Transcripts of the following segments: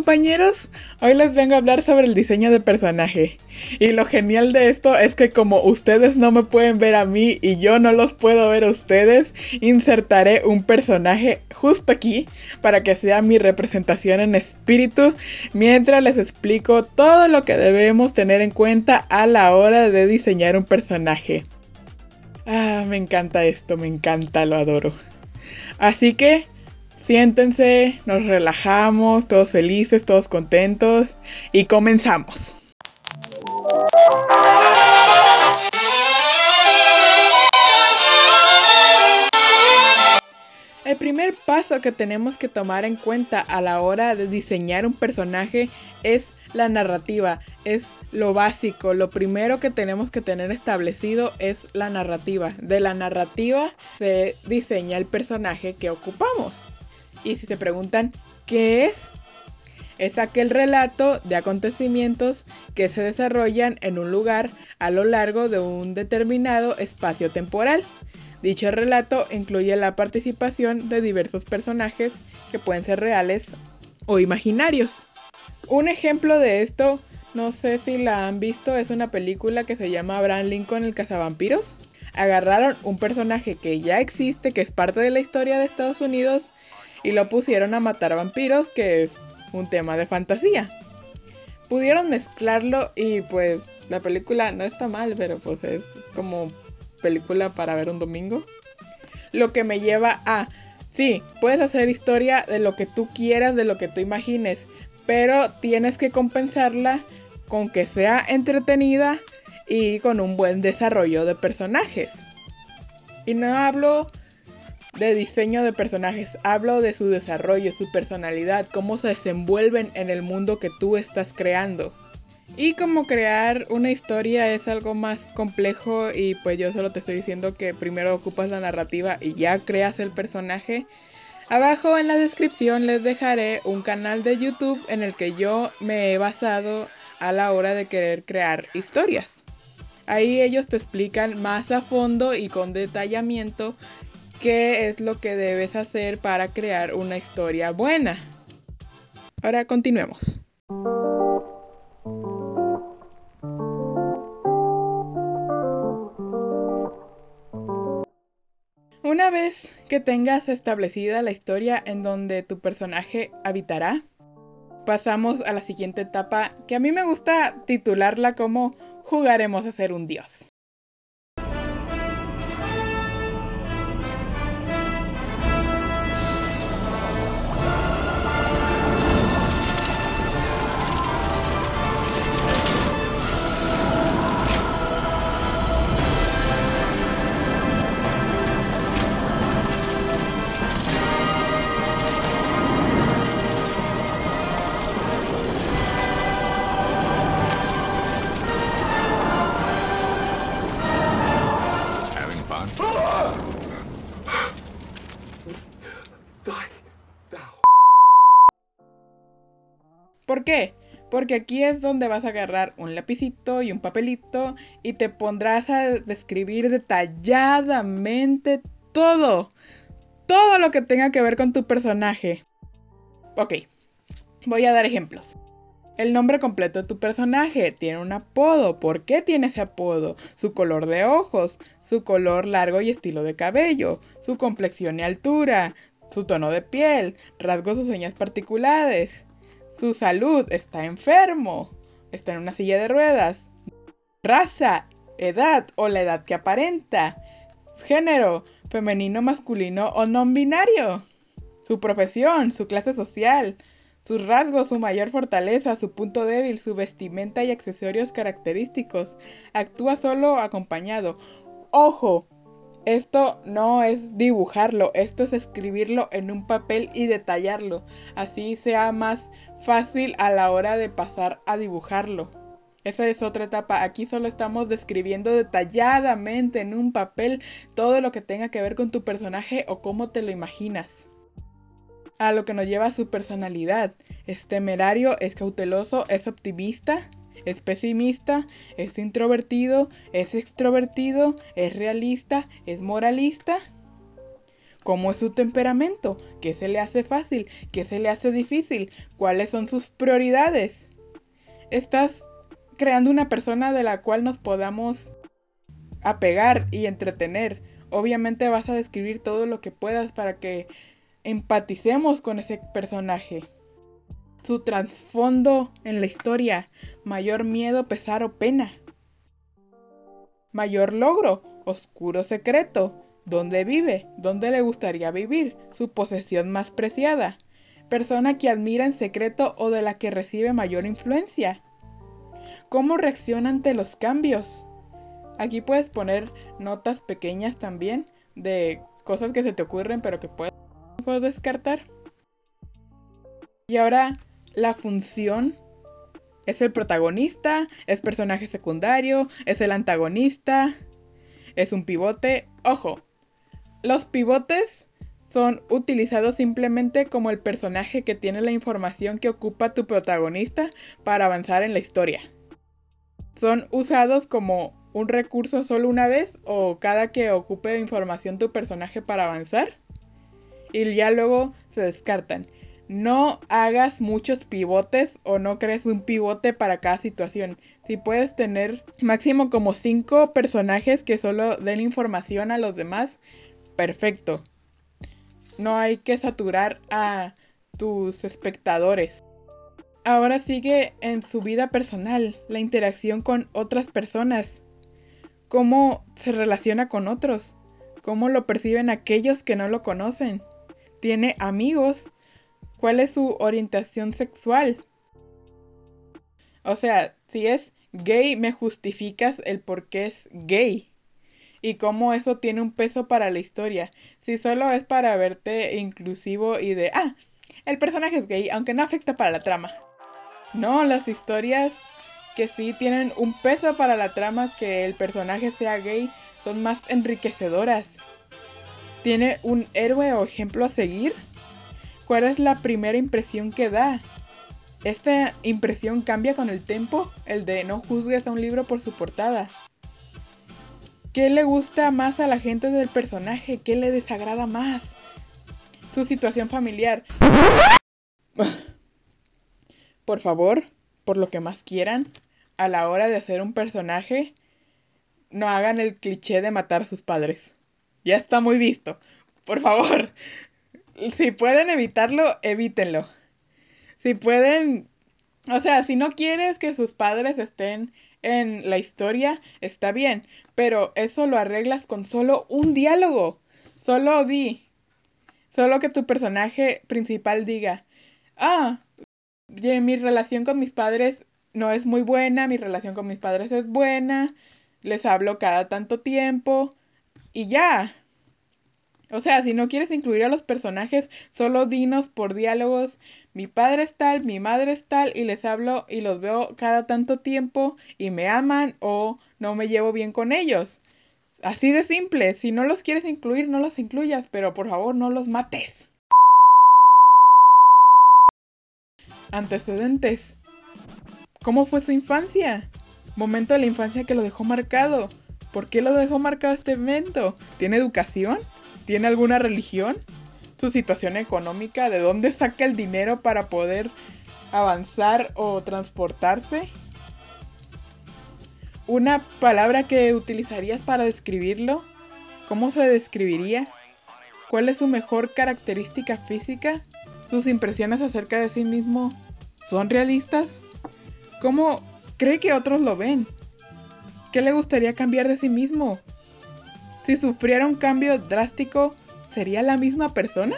compañeros? Hoy les vengo a hablar sobre el diseño de personaje. Y lo genial de esto es que como ustedes no me pueden ver a mí y yo no los puedo ver a ustedes, insertaré un personaje justo aquí para que sea mi representación en espíritu mientras les explico todo lo que debemos tener en cuenta a la hora de diseñar un personaje. Ah, me encanta esto, me encanta, lo adoro. Así que Siéntense, nos relajamos, todos felices, todos contentos y comenzamos. El primer paso que tenemos que tomar en cuenta a la hora de diseñar un personaje es la narrativa, es lo básico, lo primero que tenemos que tener establecido es la narrativa. De la narrativa se diseña el personaje que ocupamos. Y si se preguntan, ¿qué es? Es aquel relato de acontecimientos que se desarrollan en un lugar a lo largo de un determinado espacio temporal. Dicho relato incluye la participación de diversos personajes que pueden ser reales o imaginarios. Un ejemplo de esto, no sé si la han visto, es una película que se llama Abraham Lincoln el cazavampiros. Agarraron un personaje que ya existe, que es parte de la historia de Estados Unidos, y lo pusieron a matar vampiros, que es un tema de fantasía. Pudieron mezclarlo y pues la película no está mal, pero pues es como película para ver un domingo. Lo que me lleva a, sí, puedes hacer historia de lo que tú quieras, de lo que tú imagines, pero tienes que compensarla con que sea entretenida y con un buen desarrollo de personajes. Y no hablo de diseño de personajes, hablo de su desarrollo, su personalidad, cómo se desenvuelven en el mundo que tú estás creando. Y como crear una historia es algo más complejo y pues yo solo te estoy diciendo que primero ocupas la narrativa y ya creas el personaje. Abajo en la descripción les dejaré un canal de YouTube en el que yo me he basado a la hora de querer crear historias. Ahí ellos te explican más a fondo y con detallamiento qué es lo que debes hacer para crear una historia buena. Ahora continuemos. Una vez que tengas establecida la historia en donde tu personaje habitará, pasamos a la siguiente etapa que a mí me gusta titularla como jugaremos a ser un dios. ¿Por qué? Porque aquí es donde vas a agarrar un lapicito y un papelito y te pondrás a describir detalladamente todo. Todo lo que tenga que ver con tu personaje. Ok, voy a dar ejemplos. El nombre completo de tu personaje tiene un apodo. ¿Por qué tiene ese apodo? Su color de ojos, su color largo y estilo de cabello, su complexión y altura, su tono de piel, rasgos o señas particulares, su salud, está enfermo, está en una silla de ruedas, raza, edad o la edad que aparenta, género, femenino, masculino o no binario, su profesión, su clase social, sus rasgos, su mayor fortaleza, su punto débil, su vestimenta y accesorios característicos. Actúa solo o acompañado. Ojo, esto no es dibujarlo, esto es escribirlo en un papel y detallarlo. Así sea más fácil a la hora de pasar a dibujarlo. Esa es otra etapa. Aquí solo estamos describiendo detalladamente en un papel todo lo que tenga que ver con tu personaje o cómo te lo imaginas. A lo que nos lleva su personalidad. Es temerario, es cauteloso, es optimista, es pesimista, es introvertido, es extrovertido, es realista, es moralista. cómo es su temperamento, qué se le hace fácil, qué se le hace difícil, cuáles son sus prioridades. Estás creando una persona de la cual nos podamos apegar y entretener. Obviamente vas a describir todo lo que puedas para que empaticemos con ese personaje. Su trasfondo en la historia, mayor miedo, pesar o pena. Mayor logro, oscuro secreto, dónde vive, dónde le gustaría vivir, su posesión más preciada, persona que admira en secreto o de la que recibe mayor influencia. ¿Cómo reacciona ante los cambios? Aquí puedes poner notas pequeñas también de cosas que se te ocurren pero que puedes descartar. Y ahora la función es el protagonista, es personaje secundario, es el antagonista, es un pivote. Ojo, los pivotes son utilizados simplemente como el personaje que tiene la información que ocupa tu protagonista para avanzar en la historia. Son usados como un recurso solo una vez o cada que ocupe información tu personaje para avanzar y ya luego se descartan. No hagas muchos pivotes o no crees un pivote para cada situación. Si puedes tener máximo como 5 personajes que solo den información a los demás, perfecto. No hay que saturar a tus espectadores. Ahora sigue en su vida personal, la interacción con otras personas cómo se relaciona con otros, cómo lo perciben aquellos que no lo conocen. Tiene amigos, cuál es su orientación sexual. O sea, si es gay, me justificas el por qué es gay. Y cómo eso tiene un peso para la historia. Si solo es para verte inclusivo y de, ah, el personaje es gay, aunque no afecta para la trama. No, las historias que sí tienen un peso para la trama que el personaje sea gay son más enriquecedoras. ¿Tiene un héroe o ejemplo a seguir? ¿Cuál es la primera impresión que da? ¿Esta impresión cambia con el tiempo? El de no juzgues a un libro por su portada. ¿Qué le gusta más a la gente del personaje? ¿Qué le desagrada más? Su situación familiar. Por favor, por lo que más quieran, a la hora de hacer un personaje, no hagan el cliché de matar a sus padres. Ya está muy visto. Por favor, si pueden evitarlo, evítenlo. Si pueden, o sea, si no quieres que sus padres estén en la historia, está bien, pero eso lo arreglas con solo un diálogo. Solo di. Solo que tu personaje principal diga, ah, mi relación con mis padres no es muy buena, mi relación con mis padres es buena, les hablo cada tanto tiempo y ya. O sea, si no quieres incluir a los personajes, solo dinos por diálogos, mi padre es tal, mi madre es tal, y les hablo y los veo cada tanto tiempo y me aman o no me llevo bien con ellos. Así de simple, si no los quieres incluir, no los incluyas, pero por favor no los mates. Antecedentes. ¿Cómo fue su infancia? Momento de la infancia que lo dejó marcado. ¿Por qué lo dejó marcado este evento? ¿Tiene educación? ¿Tiene alguna religión? ¿Su situación económica? ¿De dónde saca el dinero para poder avanzar o transportarse? ¿Una palabra que utilizarías para describirlo? ¿Cómo se describiría? ¿Cuál es su mejor característica física? ¿Sus impresiones acerca de sí mismo son realistas? ¿Cómo cree que otros lo ven? ¿Qué le gustaría cambiar de sí mismo? Si sufriera un cambio drástico, ¿sería la misma persona?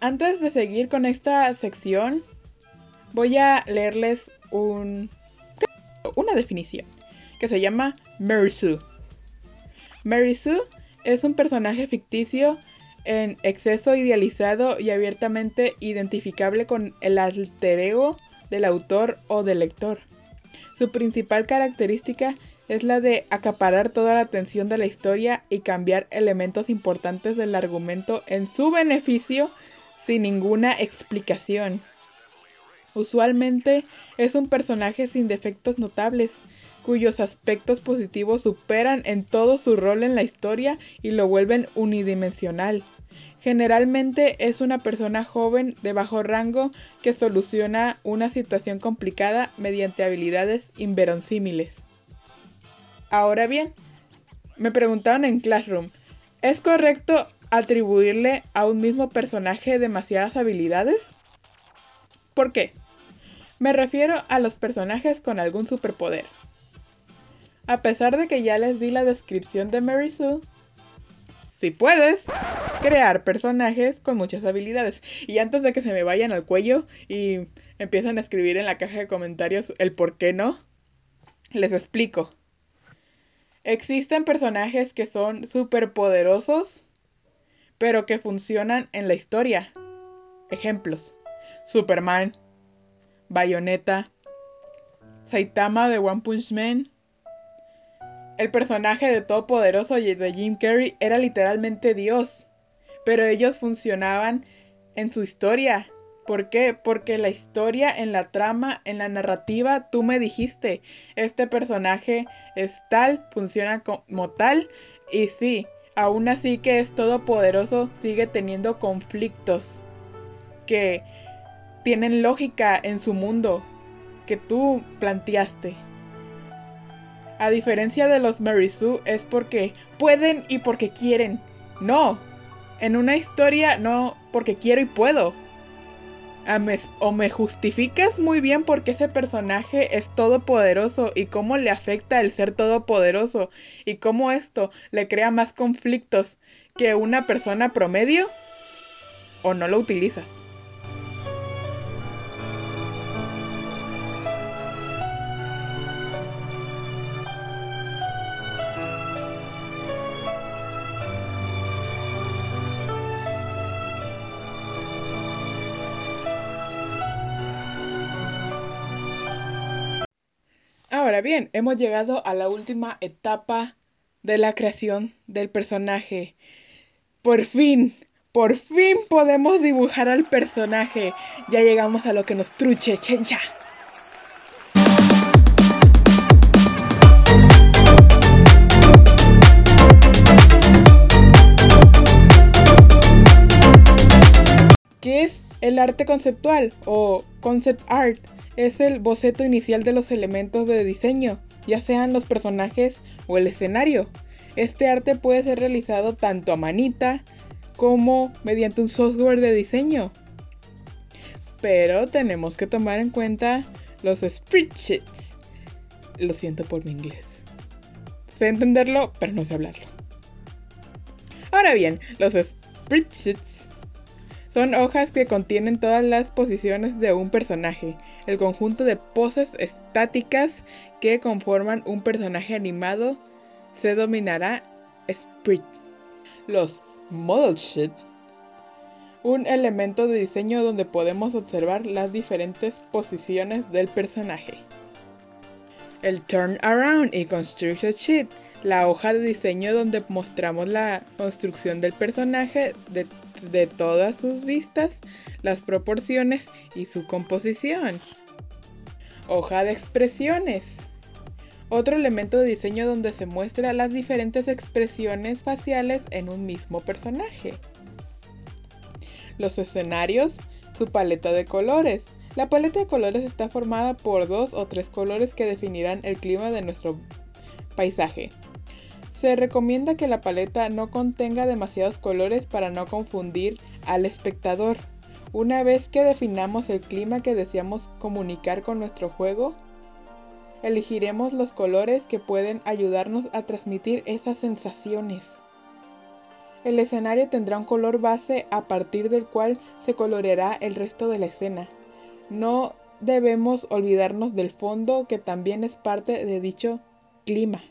Antes de seguir con esta sección, voy a leerles un, una definición que se llama Mary Sue. Mary Sue es un personaje ficticio en exceso idealizado y abiertamente identificable con el alter ego del autor o del lector. Su principal característica es la de acaparar toda la atención de la historia y cambiar elementos importantes del argumento en su beneficio sin ninguna explicación. Usualmente es un personaje sin defectos notables, cuyos aspectos positivos superan en todo su rol en la historia y lo vuelven unidimensional. Generalmente es una persona joven de bajo rango que soluciona una situación complicada mediante habilidades inverosímiles. Ahora bien, me preguntaron en Classroom, ¿es correcto atribuirle a un mismo personaje demasiadas habilidades? ¿Por qué? Me refiero a los personajes con algún superpoder. A pesar de que ya les di la descripción de Mary Sue, si puedes, crear personajes con muchas habilidades. Y antes de que se me vayan al cuello y empiezan a escribir en la caja de comentarios el por qué no, les explico. Existen personajes que son súper poderosos, pero que funcionan en la historia. Ejemplos. Superman, Bayonetta, Saitama de One Punch Man. El personaje de Todopoderoso de Jim Carrey era literalmente Dios, pero ellos funcionaban en su historia ¿Por qué? Porque la historia, en la trama, en la narrativa, tú me dijiste, este personaje es tal, funciona como tal, y sí, aún así que es todopoderoso, sigue teniendo conflictos que tienen lógica en su mundo, que tú planteaste. A diferencia de los Mary Sue, es porque pueden y porque quieren. No, en una historia no porque quiero y puedo o me justificas muy bien porque ese personaje es todopoderoso y cómo le afecta el ser todopoderoso y cómo esto le crea más conflictos que una persona promedio o no lo utilizas. Bien, hemos llegado a la última etapa de la creación del personaje. Por fin, por fin podemos dibujar al personaje. Ya llegamos a lo que nos truche, chencha. ¿Qué es el arte conceptual o concept art? Es el boceto inicial de los elementos de diseño, ya sean los personajes o el escenario. Este arte puede ser realizado tanto a manita como mediante un software de diseño. Pero tenemos que tomar en cuenta los spreadsheets. Lo siento por mi inglés. Sé entenderlo, pero no sé hablarlo. Ahora bien, los spreadsheets son hojas que contienen todas las posiciones de un personaje, el conjunto de poses estáticas que conforman un personaje animado se dominará Sprite. Los Model Sheet, un elemento de diseño donde podemos observar las diferentes posiciones del personaje. El Turn Around y Construction Sheet, la hoja de diseño donde mostramos la construcción del personaje de de todas sus vistas, las proporciones y su composición. Hoja de expresiones. Otro elemento de diseño donde se muestra las diferentes expresiones faciales en un mismo personaje. Los escenarios, su paleta de colores. La paleta de colores está formada por dos o tres colores que definirán el clima de nuestro paisaje. Se recomienda que la paleta no contenga demasiados colores para no confundir al espectador. Una vez que definamos el clima que deseamos comunicar con nuestro juego, elegiremos los colores que pueden ayudarnos a transmitir esas sensaciones. El escenario tendrá un color base a partir del cual se coloreará el resto de la escena. No debemos olvidarnos del fondo que también es parte de dicho clima.